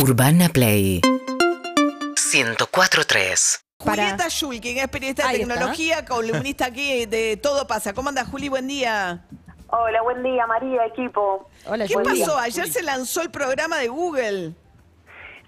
Urbana Play 104.3 Julieta Schulkin es periodista de Ahí está. tecnología, columnista aquí de Todo Pasa. ¿Cómo anda, Juli? Buen día. Hola, buen día, María, equipo. Hola, ¿Qué pasó? Ayer se lanzó el programa de Google.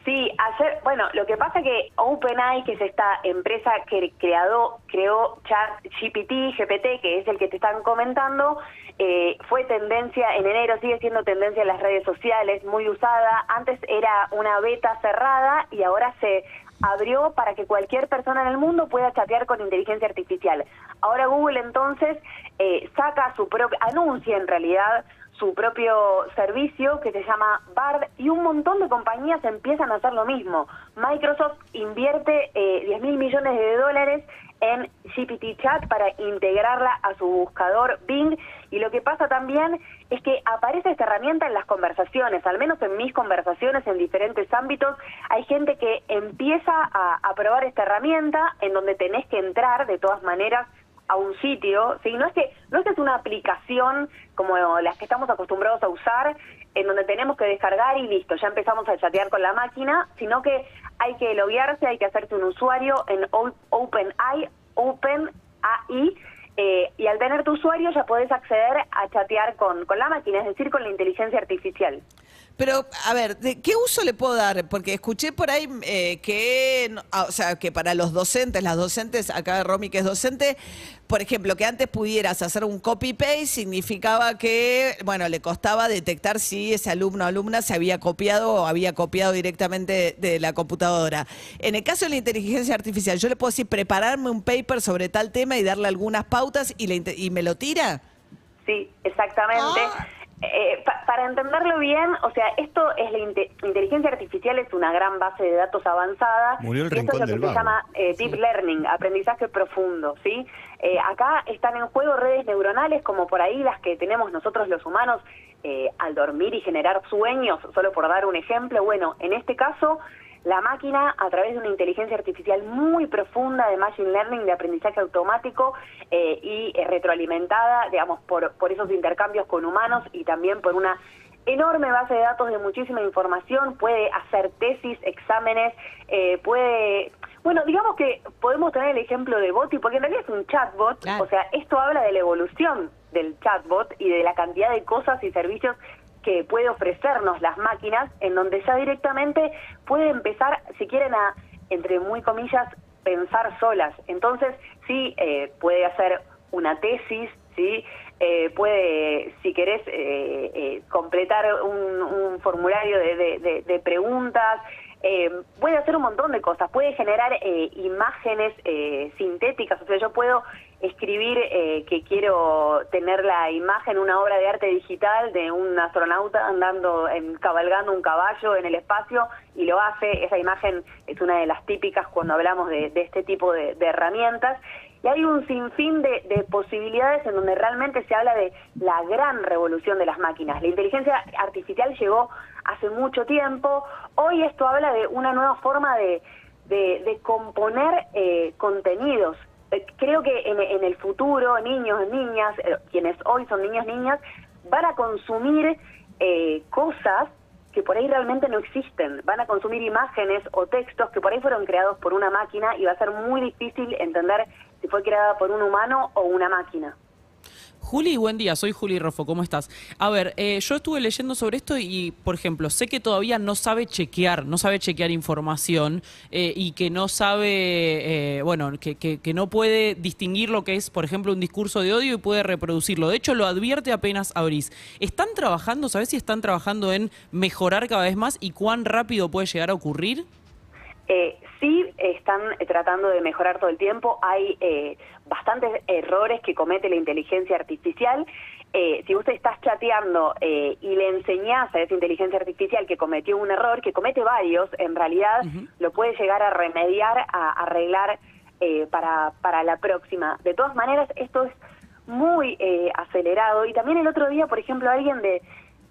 Sí, ayer, bueno, lo que pasa que OpenAI, que es esta empresa que creado, creó Chat GPT, GPT, que es el que te están comentando, eh, fue tendencia en enero, sigue siendo tendencia en las redes sociales, muy usada. Antes era una beta cerrada y ahora se abrió para que cualquier persona en el mundo pueda chatear con inteligencia artificial. Ahora Google entonces eh, saca su propio, anuncia en realidad su propio servicio que se llama Bard y un montón de compañías empiezan a hacer lo mismo. Microsoft invierte eh, 10 mil millones de dólares en GPT Chat para integrarla a su buscador Bing y lo que pasa también es que aparece esta herramienta en las conversaciones, al menos en mis conversaciones en diferentes ámbitos, hay gente que empieza a, a probar esta herramienta en donde tenés que entrar de todas maneras a un sitio, ¿sí? No es que no es que es una aplicación como las que estamos acostumbrados a usar, en donde tenemos que descargar y listo, ya empezamos a chatear con la máquina, sino que hay que loguearse, hay que hacerse un usuario en OpenAI, OpenAI, eh, y al tener tu usuario ya podés acceder a chatear con, con la máquina, es decir, con la inteligencia artificial. Pero, a ver, ¿de qué uso le puedo dar? Porque escuché por ahí eh, que, no- ah, o sea, que para los docentes, las docentes, acá Romy que es docente, por ejemplo, que antes pudieras hacer un copy-paste significaba que, bueno, le costaba detectar si ese alumno o alumna se había copiado o había copiado directamente de la computadora. En el caso de la inteligencia artificial, yo le puedo decir prepararme un paper sobre tal tema y darle algunas pautas y, le y me lo tira. Sí, exactamente. Eh, pa- para entenderlo bien, o sea, esto es la inte- inteligencia artificial es una gran base de datos avanzada. Murió el y esto es lo que se llama eh, deep learning, aprendizaje profundo, ¿sí? Eh, acá están en juego redes neuronales como por ahí las que tenemos nosotros los humanos eh, al dormir y generar sueños, solo por dar un ejemplo. Bueno, en este caso la máquina a través de una inteligencia artificial muy profunda de machine learning, de aprendizaje automático eh, y eh, retroalimentada, digamos, por, por esos intercambios con humanos y también por una enorme base de datos de muchísima información, puede hacer tesis, exámenes, eh, puede... Bueno, digamos que podemos tener el ejemplo de Boti, porque en realidad es un chatbot, Claro. o sea, esto habla de la evolución del chatbot y de la cantidad de cosas y servicios que puede ofrecernos las máquinas, en donde ya directamente puede empezar, si quieren, a, entre muy comillas, pensar solas. Entonces, sí, eh, puede hacer una tesis, sí, Eh, puede, si querés, eh, eh, completar un, un formulario de, de- de- de preguntas, eh, puede hacer un montón de cosas, puede generar eh, imágenes eh, sintéticas, o sea, yo puedo escribir eh, que quiero tener la imagen, una obra de arte digital de un astronauta andando, en, cabalgando un caballo en el espacio y lo hace, esa imagen es una de las típicas cuando hablamos de, este tipo de, de herramientas. Y hay un sinfín de, de posibilidades en donde realmente se habla de la gran revolución de las máquinas. La inteligencia artificial llegó hace mucho tiempo. Hoy esto habla de una nueva forma de, de, componer eh, contenidos. Eh, creo que en, en el futuro, niños, niñas, eh, quienes hoy son niños, niñas, van a consumir eh, cosas que por ahí realmente no existen. Van a consumir imágenes o textos que por ahí fueron creados por una máquina y va a ser muy difícil entender si fue creada por un humano o una máquina. Juli, buen día, soy Juli Rofo, ¿cómo estás? A ver, eh, yo estuve leyendo sobre esto y, por ejemplo, sé que todavía no sabe chequear, no sabe chequear información eh, y que no sabe, eh, bueno, que, que- no puede distinguir lo que es, por ejemplo, un discurso de odio y puede reproducirlo. De hecho, lo advierte apenas abrís. ¿Están trabajando, sabes si están trabajando en mejorar cada vez más y cuán rápido puede llegar a ocurrir? Eh, sí están eh, tratando de mejorar todo el tiempo. Hay eh, bastantes errores que comete la inteligencia artificial. Eh, si usted estás chateando eh, y le enseñás a esa inteligencia artificial que cometió un error, que comete varios, en realidad lo puede llegar a remediar, a arreglar eh, para, para la próxima. De todas maneras, esto es muy eh, acelerado. Y también el otro día, por ejemplo, alguien de,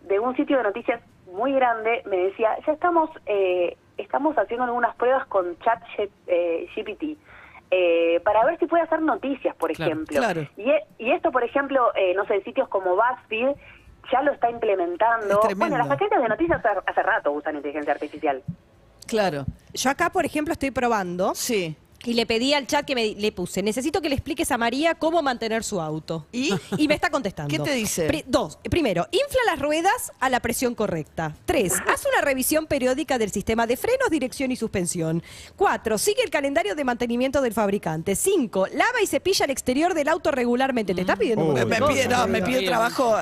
de un sitio de noticias muy grande me decía, ya estamos, eh, estamos haciendo algunas pruebas con chat eh, GPT. eh, para ver si puede hacer noticias, por Claro, ejemplo. claro. Y, e- y esto, por ejemplo, eh, no sé, sitios como BuzzFeed ya lo está implementando. Es. Bueno, las agencias de noticias hace, hace rato usan inteligencia artificial. Claro. Yo acá, por ejemplo, estoy probando Sí. Y le pedí al chat que me le puse, necesito que le expliques a María cómo mantener su auto. ¿Y? Y me está contestando. ¿Qué te dice? Pri- dos, primero, infla las ruedas a la presión correcta. Tres, haz una revisión periódica del sistema de frenos, dirección y suspensión. Cuatro, sigue el calendario de mantenimiento del fabricante. Cinco, lava y cepilla el exterior del auto regularmente. Te está pidiendo un Me, montón de me pide, no, me pide trabajo.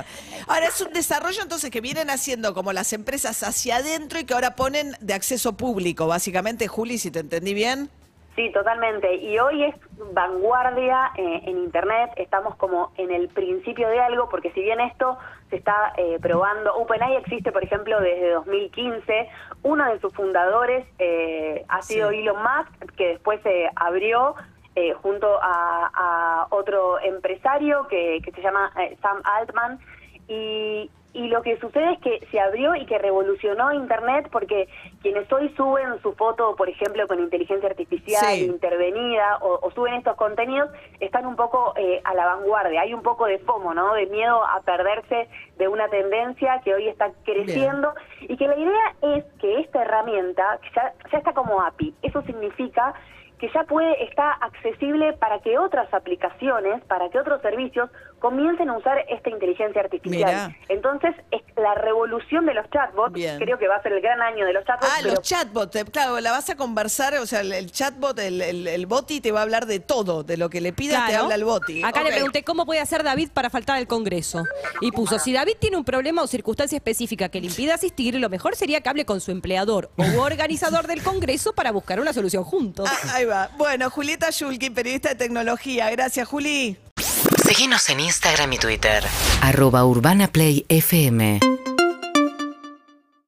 Ahora es un desarrollo entonces que vienen haciendo como las empresas hacia adentro y que ahora ponen de acceso público, básicamente, Juli, si te entendí bien. Sí, totalmente. Y hoy es vanguardia eh, en Internet. Estamos como en el principio de algo, porque si bien esto se está eh, probando, OpenAI existe, por ejemplo, desde 2015. Uno de sus fundadores eh, ha sido Sí. Elon Musk, que después se abrió eh, junto a, a otro empresario que, que se llama eh, Sam Altman. Y, y lo que sucede es que se abrió y que revolucionó Internet porque quienes hoy suben su foto, por ejemplo, con inteligencia artificial Sí. intervenida o, o suben estos contenidos, están un poco eh, a la vanguardia. Hay un poco de FOMO, ¿no? De miedo a perderse de una tendencia que hoy está creciendo y que la idea es que esta herramienta ya, ya está como API. Eso significa que ya puede está accesible para que otras aplicaciones, para que otros servicios comiencen a usar esta inteligencia artificial. Mirá. Entonces, es la revolución de los chatbots, Bien. creo que va a ser el gran año de los chatbots. Ah, pero los chatbots, claro, la vas a conversar, o sea, el, el chatbot, el, el, el boti te va a hablar de todo, de lo que le pidas te Claro. habla el boti. Acá le pregunté cómo puede hacer David para faltar al Congreso. Y puso, si David tiene un problema o circunstancia específica que le impida asistir, lo mejor sería que hable con su empleador o organizador del Congreso para buscar una solución juntos. Ah, ahí va. Bueno, Julieta Yulkin, periodista de tecnología. Gracias, Juli. Seguinos en Instagram y Twitter. Arroba Urbana Play FM.